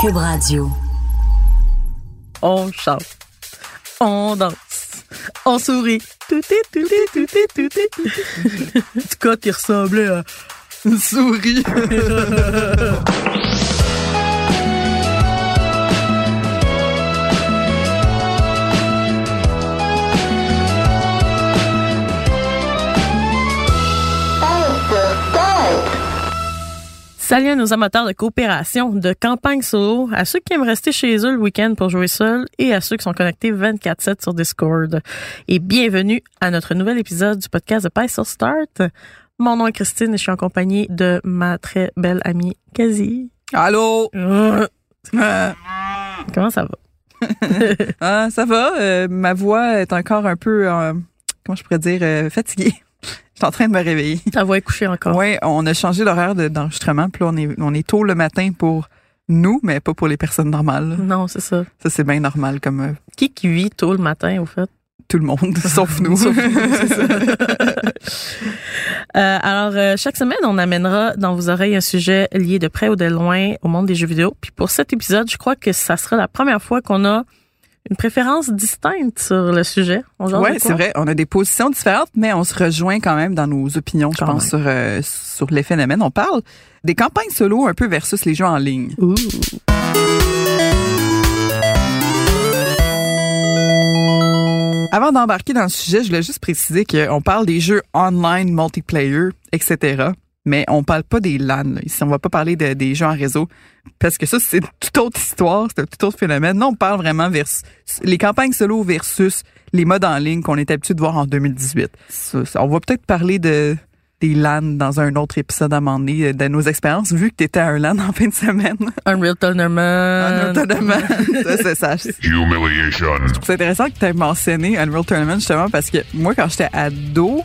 Cube Radio. On chante, on danse, on sourit. Tout est, tout est, tout est, tout est, tout est. En tout cas, qui ressemblait à une souris. Salut à nos amateurs de coopération, de campagne solo, à ceux qui aiment rester chez eux le week-end pour jouer seul et à ceux qui sont connectés 24-7 sur Discord. Et bienvenue à notre nouvel épisode du podcast de Pie Start. Mon nom est Christine et je suis en compagnie de ma très belle amie Kazi. Allô? Ah, Comment ça va? ah, ça va. euh, ma voix est encore un peu, euh, comment je pourrais dire, euh, fatiguée. Je suis en train de me réveiller. Ta voix est couchée encore. Oui, on a changé l'horaire de- d'enregistrement. Puis là, on est, on est tôt le matin pour nous, mais pas pour les personnes normales. Non, c'est ça. Ça, c'est bien normal comme euh, Qui qui vit tôt le matin, au fait? tout le monde, sauf nous. Sauf nous, ça. Euh, alors, euh, chaque semaine, on amènera dans vos oreilles un sujet lié de près ou de loin au monde des jeux vidéo. Puis pour cet épisode, je crois que ça sera la première fois qu'on a une préférence distincte sur le sujet. Quoi? c'est vrai. On a des positions différentes, mais on se rejoint quand même dans nos opinions, je pense, sur, euh, sur les phénomènes. On parle des campagnes solo un peu versus les jeux en ligne. Ouh. Avant d'embarquer dans le sujet, je voulais juste préciser qu'on parle des jeux online, multiplayer, etc. Mais on parle pas des LAN. Là. Ici, on va pas parler de- des jeux en réseau. Parce que ça, c'est une toute autre histoire, c'est un tout autre phénomène. Non, on parle vraiment vers les campagnes solo versus les modes en ligne qu'on est habitué de voir en 2018. Ça, ça, on va peut-être parler de des LAN dans un autre épisode à un moment donné, de nos expériences, vu que tu étais à un LAN en fin de semaine. Unreal Tournament. Autonome. ça, c'est ça. Humiliation. C'est intéressant que tu aies mentionné Unreal Tournament justement parce que moi, quand j'étais ado,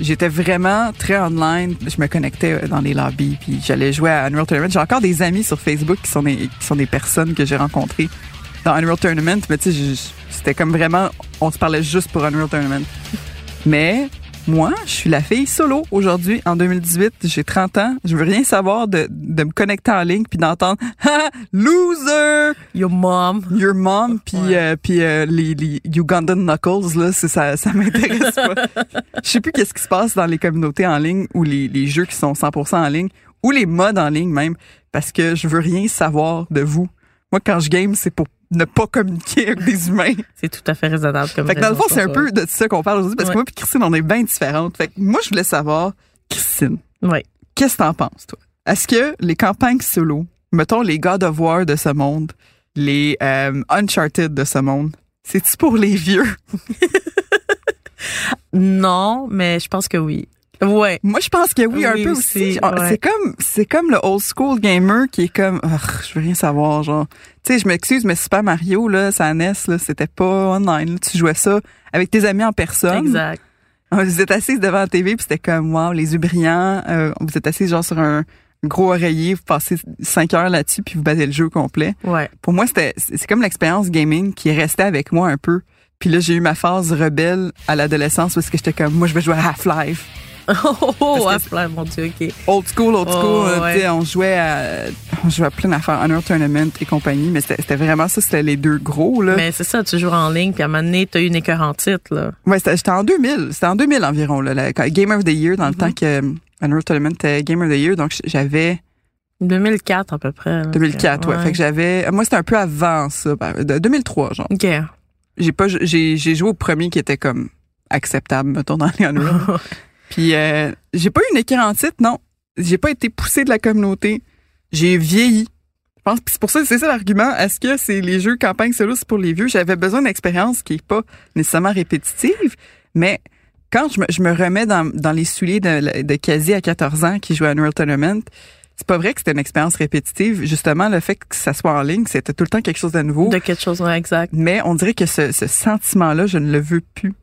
j'étais vraiment très online. Je me connectais dans les lobbies puis j'allais jouer à Unreal Tournament. J'ai encore des amis sur Facebook qui sont des, qui sont des personnes que j'ai rencontrées dans Unreal Tournament. Mais tu sais, c'était comme vraiment, on se parlait juste pour Unreal Tournament. Mais moi, je suis la fille solo aujourd'hui, en 2018. J'ai 30 ans. Je veux rien savoir de, de me connecter en ligne puis d'entendre « Ha! Loser! » Your mom. Your Mom puis Ouais. euh, puis euh, les, les Ugandan Knuckles là ça ça m'intéresse pas. Je sais plus qu'est-ce qui se passe dans les communautés en ligne ou les, les jeux qui sont 100% en ligne ou les modes en ligne même parce que je veux rien savoir de vous. Moi quand je game c'est pour ne pas communiquer avec des humains. C'est tout à fait raisonnable comme Fait que dans le fond c'est un peu de ça qu'on parle aujourd'hui parce Ouais. que moi et Christine on est bien différentes. Fait que moi je voulais savoir Christine. Ouais. qu'est-ce que t'en penses toi? Est-ce que les campagnes solo, mettons les God of War de ce monde, les euh, Uncharted de ce monde, c'est-tu pour les vieux? Non, mais je pense que oui. Ouais. Moi, je pense que oui, un peu aussi, aussi. Genre, ouais. C'est comme, c'est comme le old school gamer qui est comme, je veux rien savoir, genre. Tu sais, je m'excuse, mais Super Mario, là, sa NES, là, c'était pas online. là. Tu jouais ça avec tes amis en personne. Exact. Vous êtes assis devant la TV, puis c'était comme, wow, les yeux brillants. Euh, vous êtes assis genre sur un gros oreiller, vous passez cinq heures là-dessus, puis vous battez le jeu complet. Ouais. Pour moi, c'était, c'est c'est comme l'expérience gaming qui est restée avec moi un peu. Puis là, j'ai eu ma phase rebelle à l'adolescence parce que j'étais comme, moi, je vais jouer à Half-Life. Oh, oh, oh, Half-Life, mon Dieu, OK. Old school, old school. Oh, ouais. tu sais, on jouait à, on jouait à plein d'affaires, Honor Tournament et compagnie, mais c'était vraiment ça, c'était les deux gros, là. Mais c'est ça, tu joues en ligne, puis à un moment donné, t'as eu une écœur en titre, là. Ouais, c'était en 2000. C'était en 2000 environ, là. la- Game of the Year, dans le Mhm. temps que euh, Honor Tournament était Game of the Year. Donc, j'avais 2004 à peu près. là. 2004, ouais. Fait que j'avais, moi, c'était un peu avant ça, ben, de 2003, genre. OK. J'ai pas, j'ai, j'ai joué au premier qui était comme acceptable, mettons, dans les Unreal. Puis euh, j'ai pas eu une écœur en titre, non. J'ai pas été poussé de la communauté. J'ai vieilli. Je pense que c'est pour ça c'est ça l'argument. Est-ce que c'est les jeux campagne solo c'est pour les vieux? J'avais besoin d'expérience qui est pas nécessairement répétitive, mais quand je me, je me remets dans, dans les souliers de, de Kazi à 14 ans qui jouait à Unreal Tournament, c'est pas vrai que c'était une expérience répétitive. Justement, le fait que ça soit en ligne, c'était tout le temps quelque chose de nouveau. De quelque chose, ouais, exact. Mais on dirait que ce, ce sentiment-là, je ne le veux plus.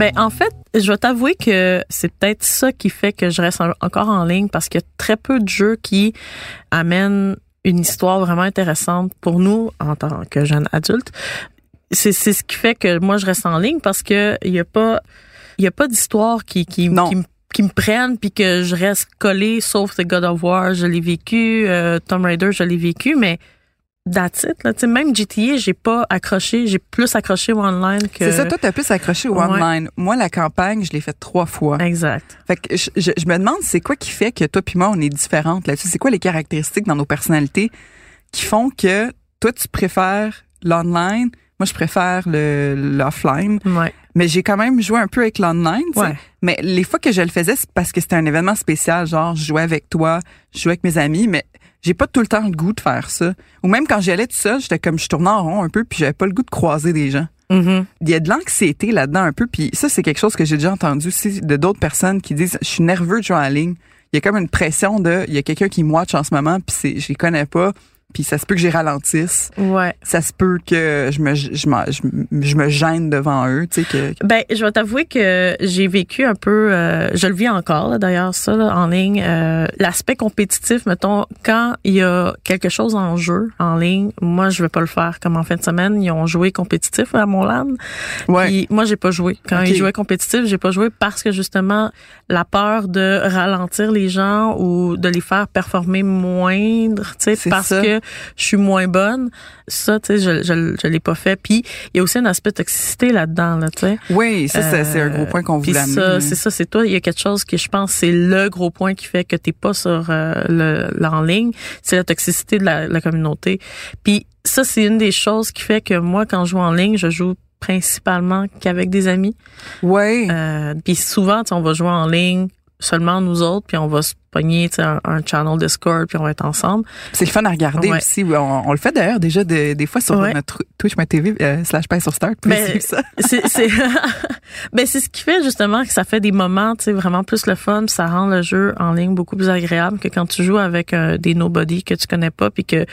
Ben en fait, je vais t'avouer que c'est peut-être ça qui fait que je reste en- encore en ligne parce qu'il y a très peu de jeux qui amènent une histoire vraiment intéressante pour nous en tant que jeunes adultes. C'est c'est ce qui fait que moi je reste en ligne parce que il y a pas il y a pas d'histoire qui qui Non. qui me qui me prennent puis que je reste collé sauf The God of War je l'ai vécu euh, Tomb Raider je l'ai vécu mais that's it là tu sais même GTA j'ai pas accroché j'ai plus accroché au online que C'est ça, toi, t'as plus accroché au Ouais. online. Moi, la campagne, je l'ai faite trois fois. exact Fait que je, je- je me demande, c'est quoi qui fait que toi puis moi, on est différentes là-dessus? C'est quoi les caractéristiques dans nos personnalités qui font que toi, tu préfères l'online, moi, je préfère le l'offline. ouais Mais j'ai quand même joué un peu avec l'online. Ouais. Mais les fois que je le faisais, c'est parce que c'était un événement spécial. Genre, je jouais avec toi, je jouais avec mes amis, mais j'ai pas tout le temps le goût de faire ça. Ou même quand j'y allais tout seul, j'étais comme je tournais en rond un peu, puis j'avais pas le goût de croiser des gens. Mhm. Il y a de l'anxiété là-dedans un peu, puis ça, c'est quelque chose que j'ai déjà entendu aussi de d'autres personnes qui disent « je suis nerveux de jouer en ligne ». Il y a comme une pression de « il y a quelqu'un qui me watch en ce moment, puis c'est- je les connais pas ». Puis ça se peut que j'y ralentisse. Ouais. Ça se peut que je me, je, je, je me gêne devant eux. Tu sais, que, Ben, je vais t'avouer que j'ai vécu un peu, euh, je le vis encore d'ailleurs ça là, en ligne. euh, L'aspect compétitif, mettons, quand il y a quelque chose en jeu en ligne, moi je vais pas le faire. Comme en fin de semaine, ils ont joué compétitif à mon LAN. ouais. Puis moi j'ai pas joué. Quand ils jouaient compétitif, j'ai pas joué parce que justement la peur de ralentir les gens ou de les faire performer moindre, tu sais, parce ça. que je suis moins bonne. Ça, tu sais, je, je, je l'ai pas fait. Puis il y a aussi un aspect toxicité là-dedans, là, tu sais. Oui, ça, c'est- c'est un gros point qu'on voulait amener. c'est ça, c'est toi. Il y a quelque chose que je pense c'est le gros point qui fait que t'es pas sur euh, le, l'en ligne, c'est la toxicité de la, la communauté. Puis ça, c'est une des choses qui fait que moi, quand je joue en ligne, je joue principalement qu'avec des amis. Ouais. Euh, puis souvent, on va jouer en ligne seulement nous autres, puis on va se pogner un, un channel Discord, puis on va être ensemble. C'est le fun à regarder Ouais. aussi. On, on le fait d'ailleurs déjà de- des fois sur Ouais. notre Twitch.tv euh, slash pain sur Start. Ça. c'est c'est ben c'est ce qui fait justement que ça fait des moments tu sais vraiment plus le fun puis ça rend le jeu en ligne beaucoup plus agréable que quand tu joues avec euh, des nobody que tu connais pas puis que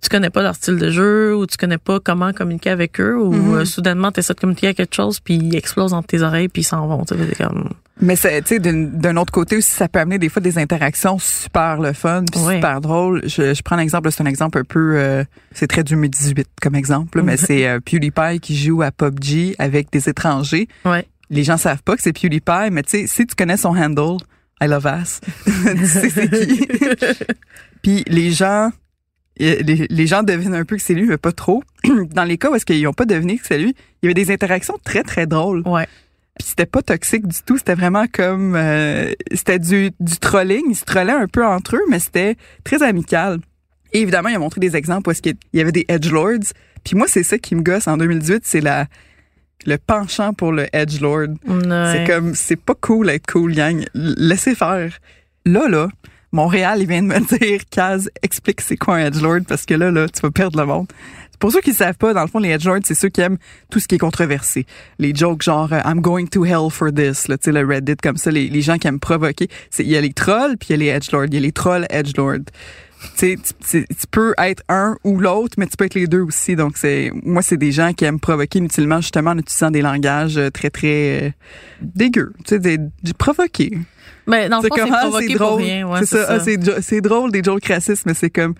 tu connais pas leur style de jeu ou tu connais pas comment communiquer avec eux ou Mhm. euh, soudainement tu essaies de communiquer à quelque chose puis ils explosent entre tes oreilles puis ils s'en vont tu sais c'est comme Mais c'est- tu sais, d'un d'un autre côté aussi, ça peut amener des fois des interactions super le fun, puis Ouais. super drôle. Je, je prends l'exemple, c'est un exemple un peu, euh, c'est très 2018 comme exemple, là, mais c'est euh, PewDiePie qui joue à PUBG avec des étrangers. ouais Les gens savent pas que c'est PewDiePie, mais tu sais, si tu connais son handle, I love ass, tu sais c'est qui. Puis les gens, euh, les, les gens devinent un peu que c'est lui, mais pas trop. Dans les cas où est-ce qu'ils ont pas deviné que c'est lui, il y avait des interactions très très drôles. ouais Puis c'était pas toxique du tout, c'était vraiment comme euh, c'était du, du trolling, ils se trollaient un peu entre eux, mais c'était très amical. Et évidemment, il a montré des exemples où est-ce qu'il y avait des edgelords. Puis moi, c'est ça qui me gosse en 2018, c'est la le penchant pour le edgelord. C'est Ouais. comme c'est pas cool être cool, gang. Laissez faire. Là là, Montréal, il vient de me dire Kaz, explique c'est quoi un edgelord parce que là là, tu vas perdre le monde. Pour ceux qui ne savent pas, dans le fond, les edgelords, c'est ceux qui aiment tout ce qui est controversé. Les jokes genre euh, I'm going to hell for this, là, tu sais, le Reddit comme ça, les, les gens qui aiment provoquer. Il y a les trolls, puis il y a les edgelords. Il y a les trolls edgelords. Tu tu- tu peux être un ou l'autre, mais tu peux être les deux aussi. Donc, c'est moi, c'est des gens qui aiment provoquer inutilement, justement, en utilisant des langages euh, très, très euh, dégueux. Tu sais, des, provoquer. mais dans le C'est fond c'est pour drôle. ouais c'est ça, ah, ça. c'est drôle des jokes racistes, mais c'est comme,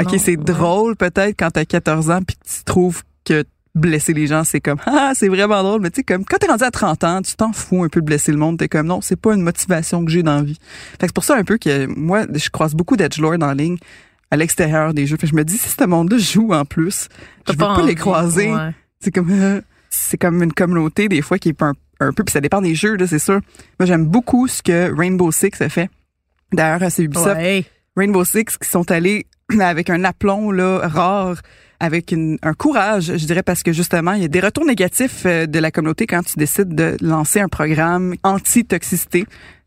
OK, c'est ouais. drôle peut-être quand t'as 14 ans puis que tu trouves que blesser les gens, c'est comme, ah, c'est vraiment drôle, mais tu sais, comme, quand t'es rendu à 30 ans, tu t'en fous un peu de blesser le monde, t'es comme, non, c'est pas une motivation que j'ai dans la vie. Fait que c'est pour ça un peu que moi, je croise beaucoup d'edgelords en ligne à l'extérieur des jeux. Fait que je me dis, si ce monde-là joue en plus, je veux pas, les croiser. ouais. C'est comme euh, c'est comme une communauté des fois qui est un, un peu puis ça dépend des jeux là, c'est sûr. Moi j'aime beaucoup ce que Rainbow Six a fait. D'ailleurs c'est Ubisoft, Ouais. Rainbow Six qui sont allés avec un aplomb là rare avec une- un courage, je dirais parce que justement, il y a des retours négatifs euh, de la communauté quand tu décides de lancer un programme anti-toxicité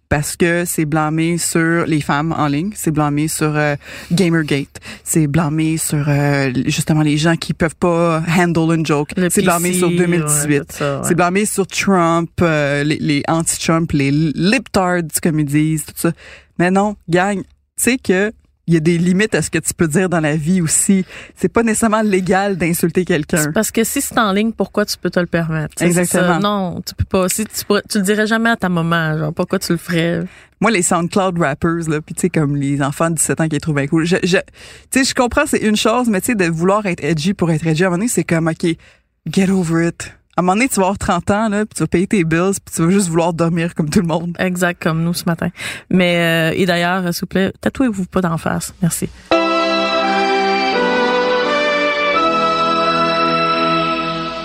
parce que c'est blâmé sur les femmes en ligne, c'est blâmé sur euh, Gamergate, c'est blâmé sur euh, justement les gens qui peuvent pas handle une joke, c'est blâmé sur ouais, 2018, tout ça, ouais. c'est blâmé sur Trump, euh, les, les anti-Trump, les lip-tards comme ils disent, tout ça. Mais non, gang, tu sais que il y a des limites à ce que tu peux dire dans la vie aussi. C'est pas nécessairement légal d'insulter quelqu'un. Parce que si c'est en ligne, pourquoi tu peux te le permettre? Exactement. Non, tu peux pas. Si tu, pourrais- tu le dirais jamais à ta maman, genre pourquoi tu le ferais? Moi, les SoundCloud rappers, là, puis tu sais, comme les enfants de 17 ans qui les trouvent bien cool. Je, je, tu sais, je comprends, c'est une chose, mais tu sais, de vouloir être edgy pour être edgy, à un moment donné, c'est comme, OK, get over it. À un moment donné, tu vas avoir 30 ans, là, puis tu vas payer tes bills, puis tu vas juste vouloir dormir comme tout le monde. Exact, comme nous ce matin. Mais euh, et d'ailleurs, euh, s'il vous plaît, tatouez-vous pas d'en face. Merci.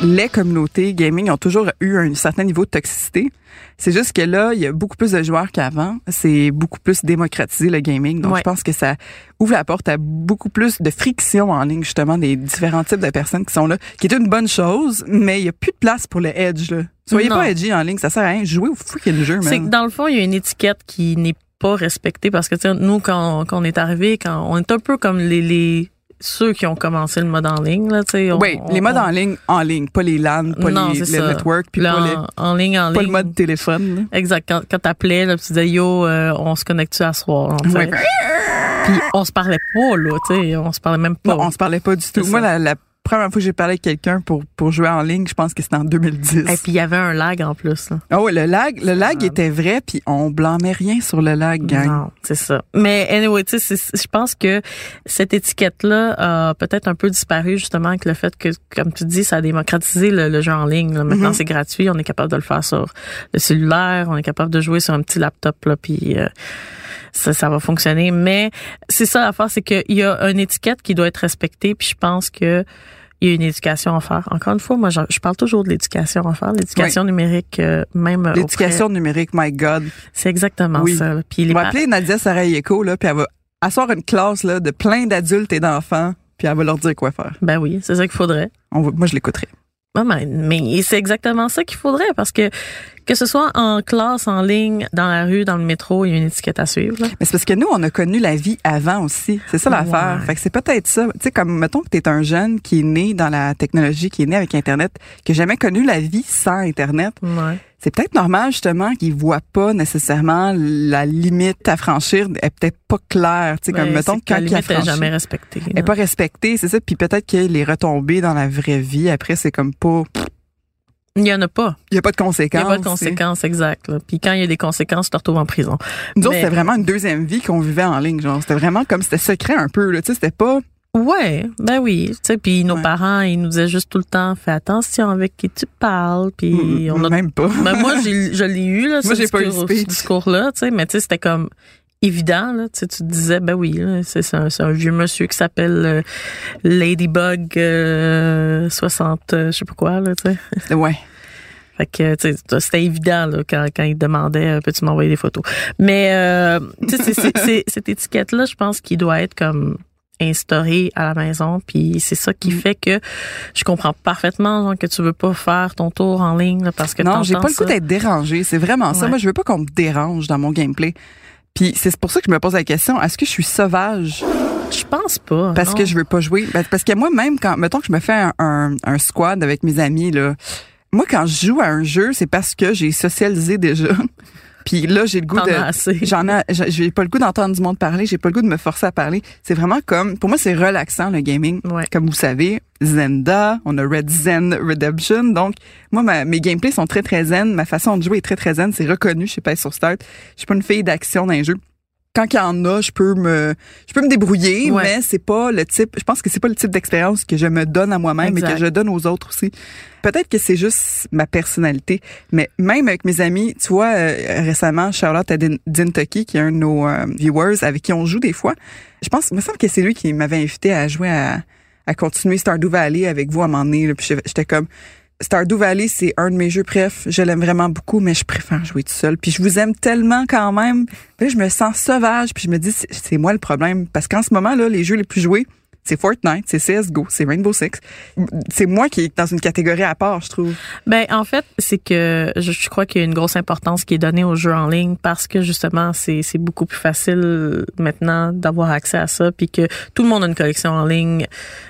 Les communautés gaming ont toujours eu un certain niveau de toxicité. C'est juste que là, il y a beaucoup plus de joueurs qu'avant. C'est beaucoup plus démocratisé, le gaming. Donc, Ouais. je pense que ça ouvre la porte à beaucoup plus de friction en ligne, justement, des différents types de personnes qui sont là, qui est une bonne chose, mais il y a plus de place pour le edge, là. Soyez Non. pas edgy en ligne, ça sert à rien. Jouez au freaking jeu, C'est que dans le fond, il y a une étiquette qui n'est pas respectée parce que tu sais, nous, quand, quand on est arrivé, quand on est un peu comme les, les ceux qui ont commencé le mode en ligne, là, tu sais. on- Oui, les modes on- en ligne, en ligne, pas les LAN, pas Non, les, c'est le ça. network, puis pas, les- en, en ligne, en pas ligne. le mode téléphone. là. Exact. Quand, quand t'appelais, tu disais, yo, euh, on se connecte-tu à soir? Ouais. Puis on se parlait pas, là, tu sais. On se parlait même pas. Non, on se parlait pas du tout. Moi, la, la première fois que j'ai parlé avec quelqu'un pour, pour jouer en ligne, je pense que c'était en 2010. Et puis il y avait un lag en plus, là. Ah ouais, le lag, le lag Ah. était vrai, puis on blâmait rien sur le lag, gang. Non, c'est ça. Mais anyway, tu sais, c'est- je pense que cette étiquette-là a peut-être un peu disparu justement avec le fait que, comme tu dis, ça a démocratisé le, le jeu en ligne. là. Maintenant, Mhm. c'est gratuit, on est capable de le faire sur le cellulaire, on est capable de jouer sur un petit laptop là, puis euh, ça, ça va fonctionner. Mais c'est ça l'affaire, c'est qu'il y a une étiquette qui doit être respectée, puis je pense que il y a une éducation à faire. Encore une fois, moi, je, je parle toujours de l'éducation à faire, l'éducation numérique, euh, même auprès- L'éducation numérique, my God. C'est exactement Oui. ça. là. Puis les On va appeler Nadia Sarayeko, là, puis elle va asseoir une classe là, de plein d'adultes et d'enfants, puis elle va leur dire quoi faire. Ben oui, c'est ça qu'il faudrait. On va- moi, je l'écouterai. Mais, mais c'est exactement ça qu'il faudrait parce que que ce soit en classe, en ligne, dans la rue, dans le métro, il y a une étiquette à suivre. là. Mais c'est parce que nous, on a connu la vie avant aussi. C'est ça l'affaire. Ouais. Fait que c'est peut-être ça. Tu sais, comme, mettons que t'es un jeune qui est né dans la technologie, qui est né avec Internet, qui a jamais connu la vie sans Internet. Ouais. C'est peut-être normal, justement, qu'il voit pas nécessairement la limite à franchir est peut-être pas claire. Tu sais, comme, Mais mettons, que la quand il a limite est franchi, jamais respectée. elle est pas respectée, c'est ça. Puis peut-être que les retombées dans la vraie vie, après, c'est comme pas, Il y en a pas. il y a pas de Il conséquences. y a pas de conséquences exactes. là. Puis quand il y a des conséquences, tu te retrouves en prison. Nous Mais- c'était vraiment une deuxième vie qu'on vivait en ligne, genre. C'était vraiment comme, c'était secret un peu, là. Tu sais, c'était pas, Ouais, ben oui. Tu sais, puis nos Ouais. parents, ils nous disaient juste tout le temps, fais attention avec qui tu parles. Puis Mm, on a même pas. Ben moi, je l'ai eu, là, Moi, ce pas eu ce discours-là, tu sais, mais tu sais, c'était comme évident, là, tu sais, tu te disais, ben oui, c'est, un, un vieux monsieur qui s'appelle euh, Ladybug euh, 60, euh, je sais pas quoi, là, tu sais. ouais. Fait que, c'était évident, là, quand, quand il demandait, euh, peux-tu m'envoyer des photos? Mais, euh, c'est, cette étiquette-là, je pense qu'il doit être comme instaurée à la maison, puis c'est ça qui Mm. fait que je comprends parfaitement genre, que tu veux pas faire ton tour en ligne là, parce que Non, j'ai pas le coup ça. d'être dérangé. C'est vraiment ça. Ouais. Moi, je veux pas qu'on me dérange dans mon gameplay. Puis c'est pour ça que je me pose la question, est-ce que je suis sauvage? Je pense pas. parce non. que je veux pas jouer? Ben, parce que moi, même quand, mettons que je me fais un, un, un squad avec mes amis, là, moi, quand je joue à un jeu, c'est parce que j'ai socialisé déjà. Puis là, j'ai le goût de... J'en ai, j'ai j'ai pas le goût d'entendre du monde parler, j'ai pas le goût de me forcer à parler. C'est vraiment comme, pour moi, c'est relaxant le gaming. Ouais. Comme vous savez, Zenda, on a Red Zen Redemption. Donc, moi, ma- mes gameplays sont très très zen. Ma façon de jouer est très très zen. C'est reconnu. Je sais pas sur Start. Je suis pas une fille d'action dans les jeux. Quand il y en a, je peux me, je peux me débrouiller, Ouais. mais c'est pas le type. Je pense que c'est pas le type d'expérience que je me donne à moi-même et que je donne aux autres aussi. Peut-être que c'est juste ma personnalité, mais même avec mes amis, tu vois, euh, récemment, Charlotte à Din Dintucky, qui est un de nos euh, viewers avec qui on joue des fois. Je pense, il me semble que c'est lui qui m'avait invité à jouer à, à continuer Stardew Valley avec vous à un moment donné. là. Puis j'étais comme, Stardew Valley, c'est un de mes jeux préf. Je l'aime vraiment beaucoup, mais je préfère jouer tout seul. Puis je vous aime tellement quand même. Puis je me sens sauvage. Puis je me dis, c'est c'est moi le problème. Parce qu'en ce moment, là, les jeux les plus joués, c'est Fortnite, c'est CSGO, c'est Rainbow Six. C'est moi qui est dans une catégorie à part, je trouve. Ben en fait, c'est que je, je crois qu'il y a une grosse importance qui est donnée aux jeux en ligne parce que justement c'est c'est beaucoup plus facile maintenant d'avoir accès à ça puis que tout le monde a une collection en ligne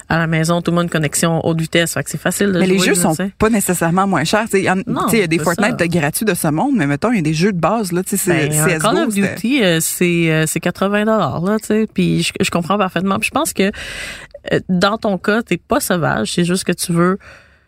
à la maison, tout le monde a une connexion haute vitesse, fait que c'est facile de Mais jouer. les jeux là, sont pas nécessairement moins chers. Tu sais, il y, en- Non, tu sais, il y a des Fortnite de gratuits de ce monde, mais mettons, il y a des jeux de base, là, tu sais, c'est Ben, CSGO. Call of Duty, euh, c'est euh, c'est 80 dollars là, tu sais. Puis je, je comprends parfaitement. Puis je pense que euh, dans ton cas, t'es pas sauvage, c'est juste que tu veux.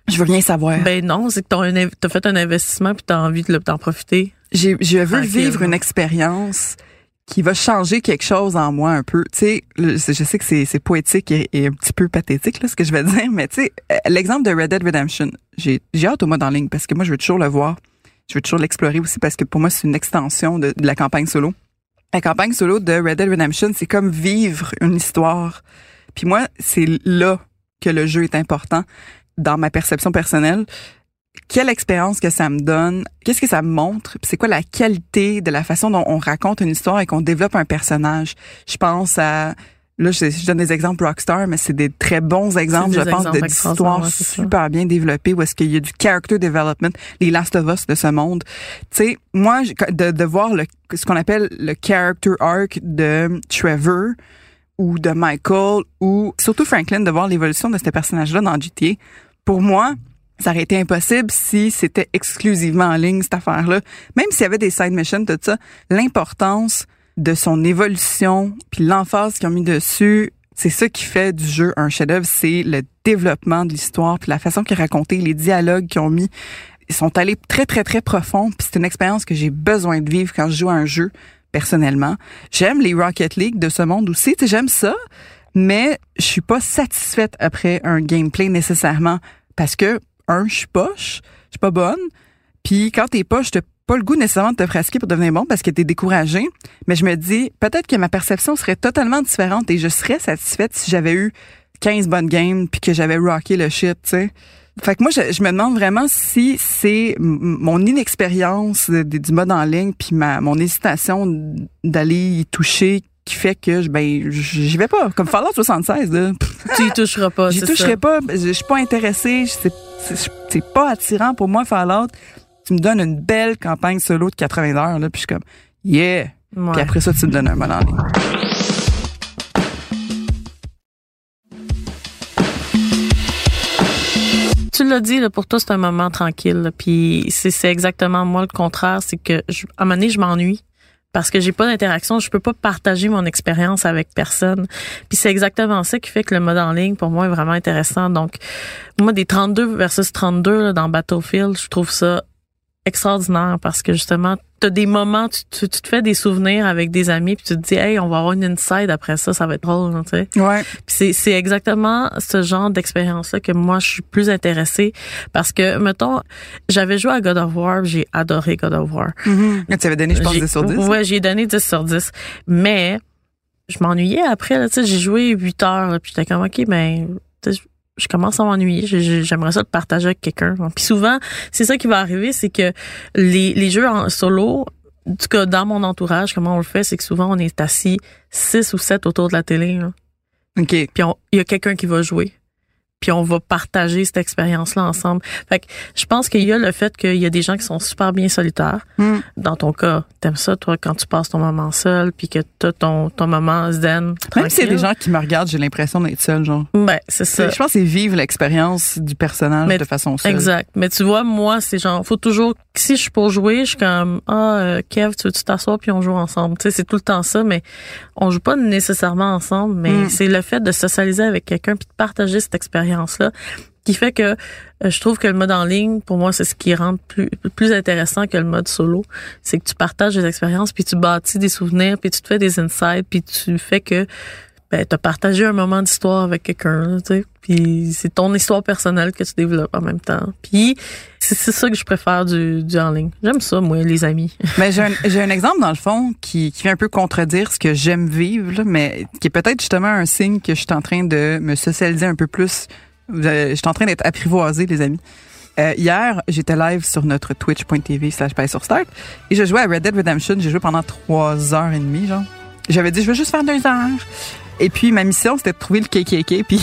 Je veux rien savoir. Ben non, c'est que t'as fait un investissement puis t'as envie de le- d'en profiter. J'ai, je veux vivre une expérience qui va changer quelque chose en moi un peu. Tu sais, je sais que c'est, c'est poétique et, et un petit peu pathétique, là, ce que je vais dire, mais tu sais, euh, l'exemple de Red Dead Redemption, j'ai, j'ai hâte au mode en ligne parce que moi, je veux toujours le voir. Je veux toujours l'explorer aussi parce que pour moi, c'est une extension de, de la campagne solo. La campagne solo de Red Dead Redemption, c'est comme vivre une histoire. Puis moi, c'est là que le jeu est important dans ma perception personnelle quelle expérience que ça me donne, qu'est-ce que ça me montre, c'est quoi la qualité de la façon dont on raconte une histoire et qu'on développe un personnage? Je pense à là je, je donne des exemples Rockstar, mais c'est des très bons exemples, je pense, d'histoires super bien développées où est-ce qu'il y a du character development, les Last of Us de ce monde. Tu sais, moi de, de voir le, ce qu'on appelle le character arc de Trevor ou de Michael ou surtout Franklin de voir l'évolution de ce personnage-là dans GTA. Pour moi, ça aurait été impossible si c'était exclusivement en ligne, cette affaire-là. Même s'il y avait des side missions, tout ça, l'importance de son évolution, puis l'emphase qu'ils ont mis dessus, c'est ça qui fait du jeu un chef-d'œuvre, c'est le développement de l'histoire, puis la façon qu'ils raconté, les dialogues qu'ils ont mis. Ils sont allés très, très, très profond, puis c'est une expérience que j'ai besoin de vivre quand je joue à un jeu, personnellement. J'aime les Rocket League de ce monde aussi, j'aime ça, mais je suis pas satisfaite après un gameplay nécessairement parce que un, je suis poche, je suis pas bonne. Puis quand t'es poche, t'as pas le goût nécessairement de te pratiquer pour devenir bon parce que t'es découragé. Mais je me dis, peut-être que ma perception serait totalement différente et je serais satisfaite si j'avais eu 15 bonnes games puis que j'avais rocké le shit, tu sais. Fait que moi, je, je me demande vraiment si c'est mon inexpérience du mode en ligne puis ma mon hésitation d'aller y toucher qui fait que je- ben j'y vais pas comme Fallout 76 là. Tu y toucheras pas. J'y toucherai ça. pas. Je je suis pas intéressée. Je- C'est c'est- c'est pas attirant pour moi, Fallout. Tu me donnes une belle campagne solo de 80 heures, là, puis je suis comme, yeah. Ouais. Puis après ça, tu me donnes un mode en ligne. L'as dit, là, pour toi, c'est un moment tranquille. là. Puis c'est exactement moi le contraire. C'est que je, à un moment donné, je m'ennuie parce que j'ai pas d'interaction. Je peux pas partager mon expérience avec personne. Puis c'est exactement ça qui fait que le mode en ligne, pour moi, est vraiment intéressant. Donc, moi, des 32 versus 32 là, dans Battlefield, je trouve ça extraordinaire parce que justement, tu as des moments, tu, tu, tu te fais des souvenirs avec des amis, puis tu te dis, hey, on va avoir une inside après ça, ça va être drôle, tu sais. Ouais. Puis C'est, c'est exactement ce genre d'expérience-là que moi, je suis plus intéressée parce que, mettons, j'avais joué à God of War, j'ai adoré God of War. Tu avais donné, je pense, J'ai- 10 sur 10. Ouais, j'ai donné 10 sur 10. Mais je m'ennuyais après, là, tu sais, j'ai joué 8 heures, là, puis j'étais comme, OK, ben, je- commence à m'ennuyer. J'ai- j'ai- J'aimerais ça le partager avec quelqu'un. Puis souvent, c'est ça qui va arriver, c'est que les, les jeux en solo, en tout cas, dans mon entourage, comment on le fait, c'est que souvent, on est assis 6 ou 7 autour de la télé, là OK. puis il y a quelqu'un qui va jouer puis on va partager cette expérience-là ensemble. Fait que je pense qu'il y a le fait qu'il y a des gens qui sont super bien solitaires. Hmm. Dans ton cas, t'aimes ça, toi, quand tu passes ton moment seul, puis que t'as ton, ton moment zen. Même y a des gens qui me regardent, j'ai l'impression d'être seule, genre. Ben, c'est ça. Je pense que c'est vivre l'expérience du personnage Mais- de façon seule. Exact. Mais tu vois, moi, c'est genre, faut toujours, si je suis pour jouer, je suis comme, ah, euh, Kev, tu veux-tu t'asseoir puis on joue ensemble. Tu sais, c'est tout le temps ça, mais on joue pas nécessairement ensemble, mais Mm. c'est le fait de socialiser avec quelqu'un puis de partager cette expérience-là qui fait que euh, je trouve que le mode en ligne, pour moi, c'est ce qui rend plus, plus intéressant que le mode solo. C'est que tu partages des expériences puis tu bâtis des souvenirs puis tu te fais des insights puis tu fais que ben, t'as partagé un moment d'histoire avec quelqu'un, tu sais. Puis c'est ton histoire personnelle que tu développes en même temps. Puis c'est ça que je préfère du, du en ligne. J'aime ça, moi, les amis. Mais j'ai un, un exemple, dans le fond, qui, qui vient un peu contredire ce que j'aime vivre, là, mais qui est peut-être justement un signe que je suis en train de me socialiser un peu plus. Je suis en train d'être apprivoisé, les amis. Euh, hier, j'étais live sur notre twitch.tv slash sur Start et je jouais à Red Dead Redemption. J'ai joué pendant trois heures et demie, genre. J'avais dit, je veux juste faire deux heures. Et puis, ma mission, c'était de trouver le KKK, puis,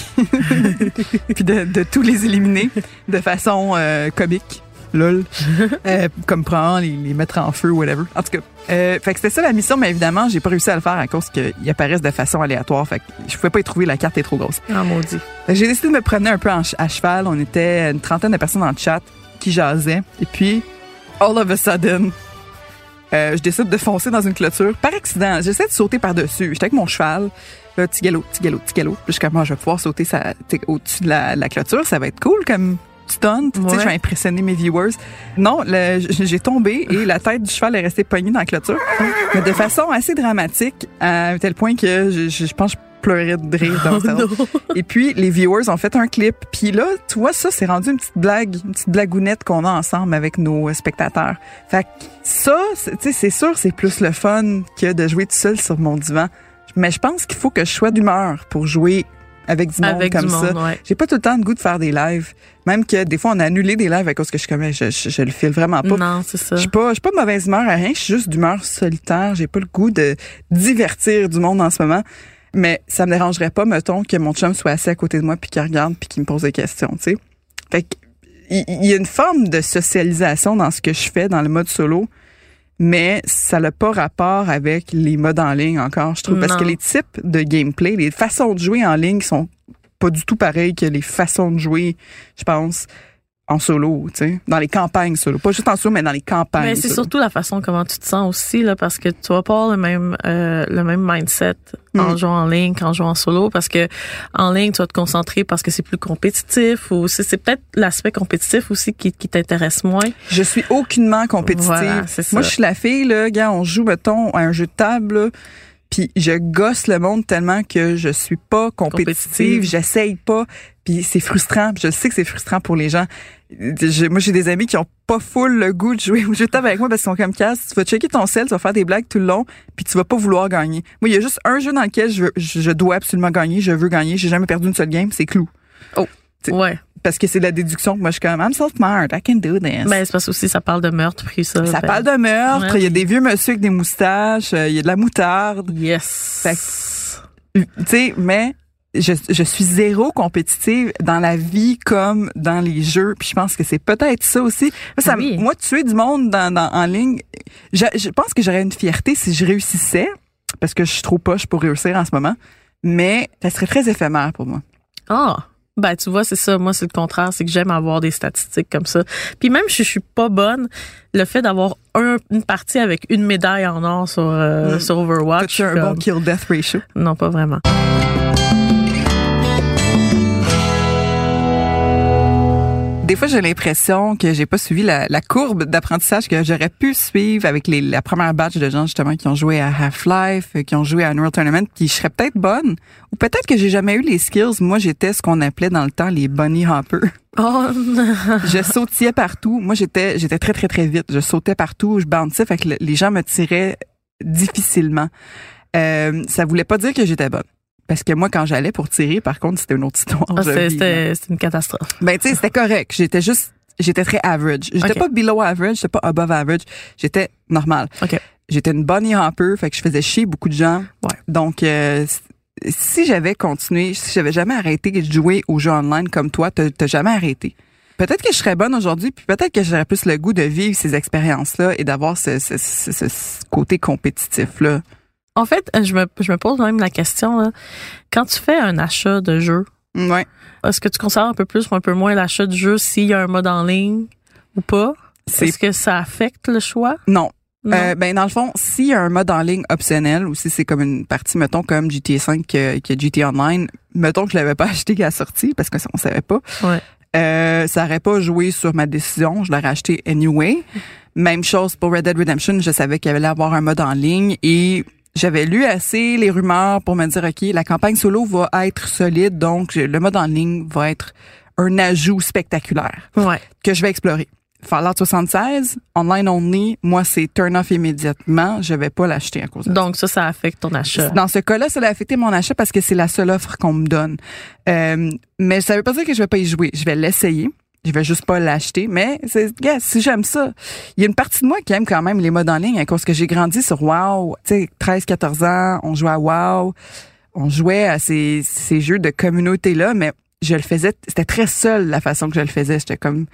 puis de, de tous les éliminer de façon euh, comique. Lol. Euh, comme prendre, les, les mettre en feu, whatever. En tout cas, euh, fait que c'était ça la mission, mais évidemment, j'ai pas réussi à le faire à cause qu'ils apparaissent de façon aléatoire. Fait que je pouvais pas y trouver, la carte est trop grosse. Ah, maudit. J'ai décidé de me promener un peu en à cheval. On était une trentaine de personnes en chat qui jasaient. Et puis, all of a sudden, euh, je décide de foncer dans une clôture par accident. J'essaie de sauter par-dessus. J'étais avec mon cheval. Là, petit galop, petit galop, petit galop. Puis je suis moi, je vais pouvoir sauter au-dessus de la, la clôture. Ça va être cool comme stunt. Tu sais, Ouais. Je vais impressionner mes viewers. Non, le- j'ai tombé et la tête du cheval est restée poignée dans la clôture. Mais de façon assez dramatique, à tel point que je, je, je pense que je pleurais de rire dans mon cerveau. Et puis, les viewers ont fait un clip. Puis là, tu vois, ça, c'est rendu une petite blague, une petite blagounette qu'on a ensemble avec nos euh, spectateurs. Fait que ça, tu sais, c'est sûr, c'est plus le fun que de jouer tout seul sur mon divan. Mais je pense qu'il faut que je sois d'humeur pour jouer avec du monde Avec comme du ça. ouais. J'ai pas tout le temps le goût de faire des lives. Même que des fois, on a annulé des lives à cause que je comme, je, je, je le file vraiment pas. Non, c'est ça. Je suis pas, je suis pas de mauvaise humeur à rien. Je suis juste d'humeur solitaire. J'ai pas le goût de divertir du monde en ce moment. Mais ça me dérangerait pas, mettons, que mon chum soit assis à côté de moi puis qu'il regarde puis qu'il me pose des questions, tu sais. Fait que, il il y a une forme de socialisation dans ce que je fais dans le mode solo, mais ça n'a pas rapport avec les modes en ligne encore, je trouve. Parce que les types de gameplay, les façons de jouer en ligne sont pas du tout pareilles que les façons de jouer, je pense, en solo, tu sais. Dans les campagnes solo. Pas juste en solo, mais dans les campagnes. Mais c'est solo. surtout la façon comment tu te sens aussi là parce que tu vas pas avoir le même euh, le même mindset en Mm. jouant en ligne qu'en jouant en solo parce que en ligne tu vas te concentrer parce que c'est plus compétitif ou c'est c'est peut-être l'aspect compétitif aussi qui, qui t'intéresse moins. Je suis aucunement compétitive. Voilà, c'est Moi, je suis la fille, là, gars, on joue, mettons, à un jeu de table, là, puis je gosse le monde tellement que je suis pas compétitive, Compétitive. j'essaye pas, puis c'est frustrant, puis je sais que c'est frustrant pour les gens. J'ai- moi, j'ai des amis qui ont pas full le goût de jouer au jeu de table avec moi parce qu'ils sont comme casse. Tu vas checker ton sel, tu vas faire des blagues tout le long, puis tu vas pas vouloir gagner. Moi, il y a juste un jeu dans lequel je, veux- je, dois absolument gagner, je veux gagner. J'ai jamais perdu une seule game, c'est Clou. C'est- Ouais. Parce que c'est de la déduction que moi, je suis comme, I'm so smart, I can do this. Mais c'est parce que aussi ça parle de meurtre puis ça. Ça ben, parle de meurtre, Ouais. il y a des vieux monsieur avec des moustaches, euh, il y a de la moutarde, Yes. Fait tu sais, mais je, je suis zéro compétitive dans la vie comme dans les jeux, puis je pense que c'est peut-être ça aussi. Moi, ça, Oui. moi tuer du monde dans, dans- en ligne, je, je pense que j'aurais une fierté si je réussissais, parce que je suis trop poche pour réussir en ce moment, mais ça serait très éphémère pour moi. Ah. Ben, tu vois, c'est ça. Moi, c'est le contraire. C'est que j'aime avoir des statistiques comme ça. Puis même si je suis pas bonne, le fait d'avoir un- une partie avec une médaille en or sur, euh, Mm. sur Overwatch. Tu as un bon kill-death ratio? Non, pas vraiment. Des fois, j'ai l'impression que j'ai pas suivi la, la courbe d'apprentissage que j'aurais pu suivre avec les, la première batch de gens justement qui ont joué à Half-Life, euh, qui ont joué à Unreal Tournament, puis je serais peut-être bonne, ou peut-être que j'ai jamais eu les skills. Moi, j'étais ce qu'on appelait dans le temps les bunny hoppers. Oh, je sautillais partout. Moi, j'étais j'étais très très très vite. Je sautais partout, je bounçais, fait que le- les gens me tiraient difficilement. Euh, ça voulait pas dire que j'étais bonne. Parce que moi, quand j'allais pour tirer, par contre, c'était une autre histoire. Ah, c'était- une catastrophe. Ben, tu sais, c'était correct. J'étais juste, j'étais très average. J'étais pas below average, j'étais pas above average. J'étais normal. OK. J'étais une bunny hopper, fait que je faisais chier beaucoup de gens. Ouais. Donc, euh, si j'avais continué, si j'avais jamais arrêté de jouer aux jeux online comme toi, t'as jamais arrêté. Peut-être que je serais bonne aujourd'hui, puis peut-être que j'aurais plus le goût de vivre ces expériences-là et d'avoir ce- ce- ce côté compétitif-là. En fait, je me, je me pose même la question, là. quand tu fais un achat de jeu, Ouais. est-ce que tu considères un peu plus ou un peu moins l'achat du jeu s'il y a un mode en ligne ou pas? Est-ce que ça affecte le choix? non. Euh, ben dans le fond, s'il y a un mode en ligne optionnel ou si c'est comme une partie, mettons comme GTA 5 que, que GTA Online, mettons que je l'avais pas acheté qu'à la sortie parce que ça, on savait pas, Ouais. euh, ça aurait pas joué sur ma décision. Je l'aurais acheté anyway. Même chose pour Red Dead Redemption, je savais qu'il allait avoir un mode en ligne et j'avais lu assez les rumeurs pour me dire ok, la campagne solo va être solide, donc le mode en ligne va être un ajout spectaculaire Ouais. que je vais explorer. Fallout 76, online only, moi c'est turn off immédiatement, je vais pas l'acheter à cause de Donc ça, ça affecte ton achat. Dans ce cas-là, ça a affecté mon achat parce que c'est la seule offre qu'on me donne. Euh, mais ça veut pas dire que je vais pas y jouer. Je vais l'essayer. Je vais juste pas l'acheter, mais c'est, gars, si j'aime ça. Il y a une partie de moi qui aime quand même les modes en ligne à cause que j'ai grandi sur WoW. Tu sais, 13, 14 ans, on jouait à WoW. on jouait à ces, ces jeux de communauté-là, mais je le faisais, c'était très seul la façon que je le faisais. J'étais comme,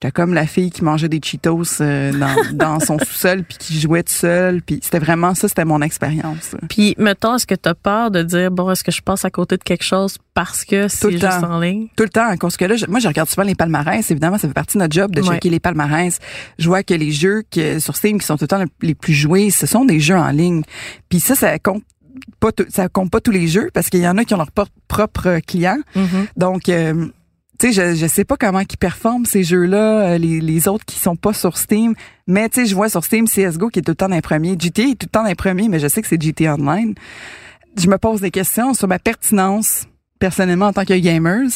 j'étais comme la fille qui mangeait des Cheetos euh, dans, dans son sous-sol puis qui jouait tout seul. Puis c'était vraiment ça, c'était mon expérience. Puis, mettons, est-ce que tu as peur de dire, bon, est-ce que je passe à côté de quelque chose parce que c'est juste temps. en ligne? Tout le temps, parce que là, je- moi, je regarde souvent les palmarès. Évidemment, ça fait partie de notre job de Ouais. checker les palmarès. Je vois que les jeux que, sur Steam qui sont tout le temps les plus joués, ce sont des jeux en ligne. Puis ça, ça compte pas, tout- ça compte pas tous les jeux parce qu'il y en a qui ont leur propre client. Donc, euh, tu sais, je, je sais pas comment ils performent ces jeux-là, euh, les, les autres qui sont pas sur Steam. Mais tu sais, je vois sur Steam CS:GO qui est tout le temps dans les premiers. GTA est tout le temps dans les premiers, mais je sais que c'est GTA Online. Je me pose des questions sur ma pertinence personnellement en tant que gamers.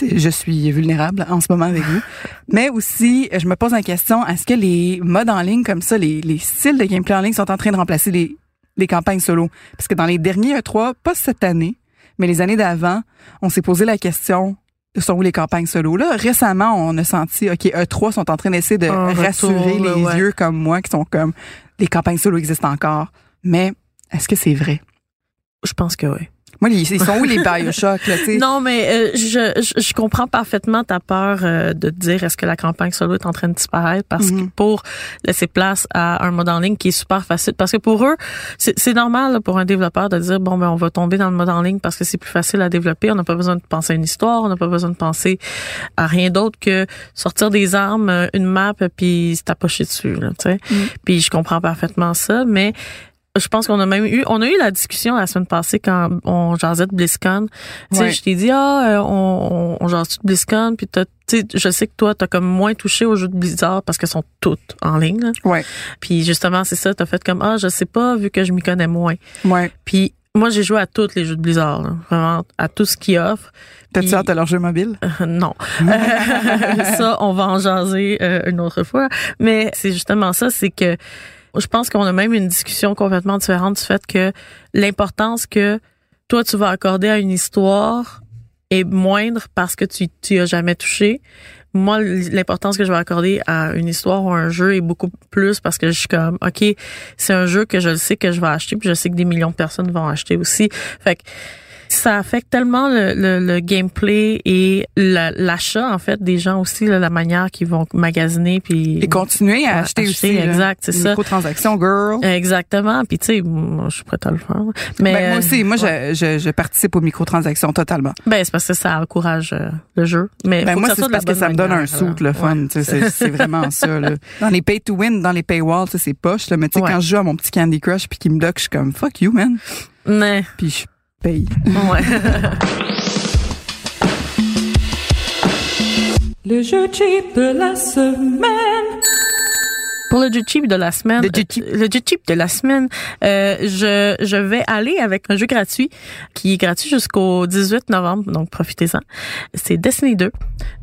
Je suis vulnérable en ce moment avec vous. Mais aussi, je me pose la question, est-ce que les modes en ligne comme ça, les, les styles de gameplay en ligne sont en train de remplacer les, les campagnes solo? Parce que dans les derniers E3, pas cette année, mais les années d'avant, on s'est posé la question, sont où les campagnes solo? Là, récemment, on a senti, OK, E3 sont en train d'essayer de rassurer retour, là, les ouais. yeux comme moi qui sont comme, les campagnes solo existent encore. Mais est-ce que c'est vrai? Je pense que oui. Moi, ils sont où les là, tu sais? Non, mais euh, je, je, je comprends parfaitement ta peur euh, de te dire est-ce que la campagne solo est en train de disparaître? Parce Mhm. que pour laisser place à un mode en ligne qui est super facile parce que pour eux c'est normal là, pour un développeur de dire bon ben on va tomber dans le mode en ligne parce que c'est plus facile à développer on n'a pas besoin de penser à une histoire on n'a pas besoin de penser à rien d'autre que sortir des armes une map puis se tapocher dessus là tu sais Mhm. puis je comprends parfaitement ça mais je pense qu'on a même eu, on a eu la discussion la semaine passée quand on jasait de BlizzCon. Tu sais, Ouais. je t'ai dit, ah, euh, on, on, on jase de BlizzCon, puis t'as- tu sais, je sais que toi, t'as comme moins touché aux jeux de Blizzard parce qu'elles sont toutes en ligne. là. Ouais, Puis justement, c'est ça, t'as fait comme, ah, je sais pas, vu que je m'y connais moins. ouais. Puis moi, j'ai joué à tous les jeux de Blizzard, là, vraiment, à tout ce qu'ils offrent. T'as-tu hâte à leur jeu mobile? Euh, non. ça, on va en jaser euh, une autre fois. Mais c'est justement ça, c'est que je pense qu'on a même une discussion complètement différente du fait que l'importance que toi, tu vas accorder à une histoire est moindre parce que tu tu as jamais touché. Moi, l'importance que je vais accorder à une histoire ou un jeu est beaucoup plus parce que je suis comme, OK, c'est un jeu que je sais que je vais acheter, puis je sais que des millions de personnes vont acheter aussi. Fait que ça affecte tellement le, le, le gameplay et la- l'achat en fait des gens aussi là, la manière qu'ils vont magasiner puis Et continuer à À acheter, acheter, aussi. exact, c'est ça. Microtransactions, girl. exactement puis tu sais moi je suis prête à le faire mais Ben, moi aussi, moi, ouais. je, je, je participe aux microtransactions totalement. ben c'est parce que ça encourage euh, le jeu mais Ben, moi, c'est parce que ça me donne un sou, le fun. Ouais, c'est vraiment ça. Là. Dans les pay to win, dans les paywalls, c'est poche. Là, mais tu sais, Ouais. quand je joue à mon petit Candy Crush puis qu'il me bloque, je suis comme fuck you, man. mais Puis je paye. ouais Le jeu cheap de la semaine. Pour le jeu cheap de la semaine, Le jeu cheap. euh, le jeu cheap de la semaine, euh, je je vais aller avec un jeu gratuit qui est gratuit jusqu'au 18 novembre, donc profitez-en. C'est Destiny 2.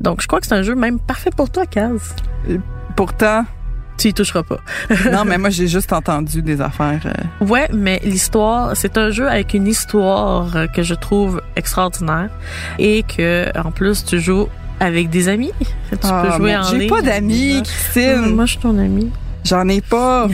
Donc je crois que c'est un jeu même parfait pour toi, Kaz. Pourtant, Tu y toucheras pas. non, mais moi, j'ai juste entendu des affaires. euh, Ouais, mais l'histoire, c'est un jeu avec une histoire euh, que je trouve extraordinaire et que en plus tu joues avec des amis. Tu ah, peux jouer mais en J'ai pas d'amis, Christine. Moi, je suis ton ami. J'en ai pas.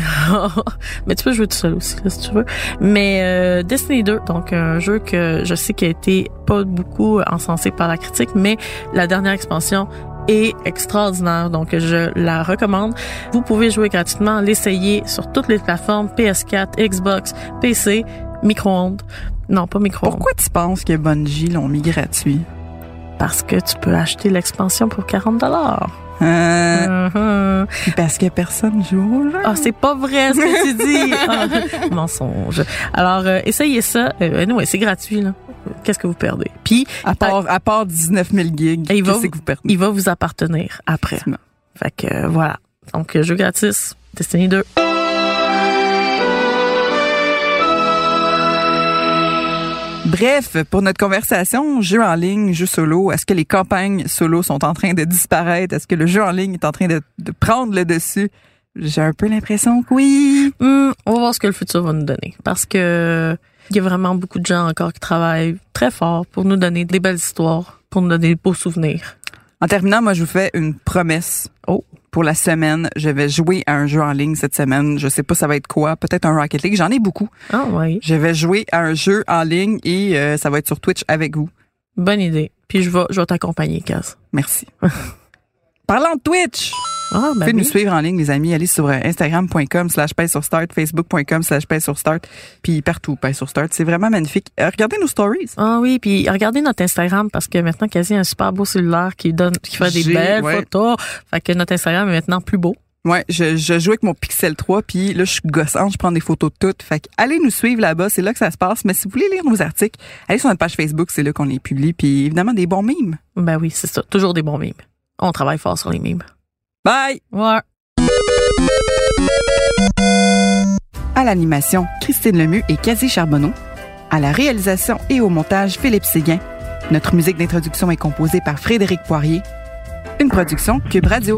mais tu peux jouer tout seul aussi, là, si tu veux. Mais euh, Destiny 2, donc un jeu que je sais qui a été pas beaucoup encensé par la critique, mais la dernière expansion est extraordinaire, donc je la recommande. Vous pouvez jouer gratuitement, l'essayer sur toutes les plateformes PS4, Xbox, PC, micro-ondes. Non, pas micro-ondes. Pourquoi tu penses que Bungie l'ont mis gratuit? Parce que tu peux acheter l'expansion pour 40 dollars. Euh, Parce que personne joue au jeu. Ah, c'est pas vrai ce que tu dis. Ah, mensonge. Alors, euh, essayez ça. Euh, non, c'est gratuit, là. Qu'est-ce que vous perdez? Puis, À part, à part 19 000 gigs, Et il va qu'est-ce vous- que vous perdez? il va vous appartenir après. Fait que, euh, voilà. Donc, euh, jeu gratis. Destiny 2. Bref, pour notre conversation, jeu en ligne, jeu solo, est-ce que les campagnes solo sont en train de disparaître? Est-ce que le jeu en ligne est en train de, de prendre le dessus? J'ai un peu l'impression que oui. Hum, on va voir ce que le futur va nous donner. Parce que il y a vraiment beaucoup de gens encore qui travaillent très fort pour nous donner des belles histoires, pour nous donner des beaux souvenirs. En terminant, moi, je vous fais une promesse Oh. pour la semaine. Je vais jouer à un jeu en ligne cette semaine. Je sais pas ça va être quoi. Peut-être un Rocket League. J'en ai beaucoup. Ah oui. Je vais jouer à un jeu en ligne et euh, ça va être sur Twitch avec vous. Bonne idée. Puis je vais, je vais t'accompagner, Cass. Merci. Parlant de Twitch, Ah, vous ben pouvez nous suivre en ligne, les amis? Allez sur euh, instagram.com slash sur start, facebook.com slash sur start, puis partout paye sur start. C'est vraiment magnifique. Euh, regardez nos stories. Ah oui, puis regardez notre Instagram parce que maintenant, quasi un super beau cellulaire qui donne, qui fait des belles ouais. photos. Fait que notre Instagram est maintenant plus beau. Ouais, je, je joue avec mon Pixel 3, puis là, je suis gossante, je prends des photos de toutes. Fait que allez nous suivre là-bas, c'est là que ça se passe. Mais si vous voulez lire nos articles, allez sur notre page Facebook, c'est là qu'on les publie. Puis évidemment, des bons mimes. Ben oui, c'est ça. Toujours des bons mimes. On travaille fort sur les mimes. Bye! Ouais. À l'animation, Christine Lemieux et Cathy Charbonneau. À la réalisation et au montage, Philippe Séguin. Notre musique d'introduction est composée par Frédéric Poirier. Une production Cube Radio.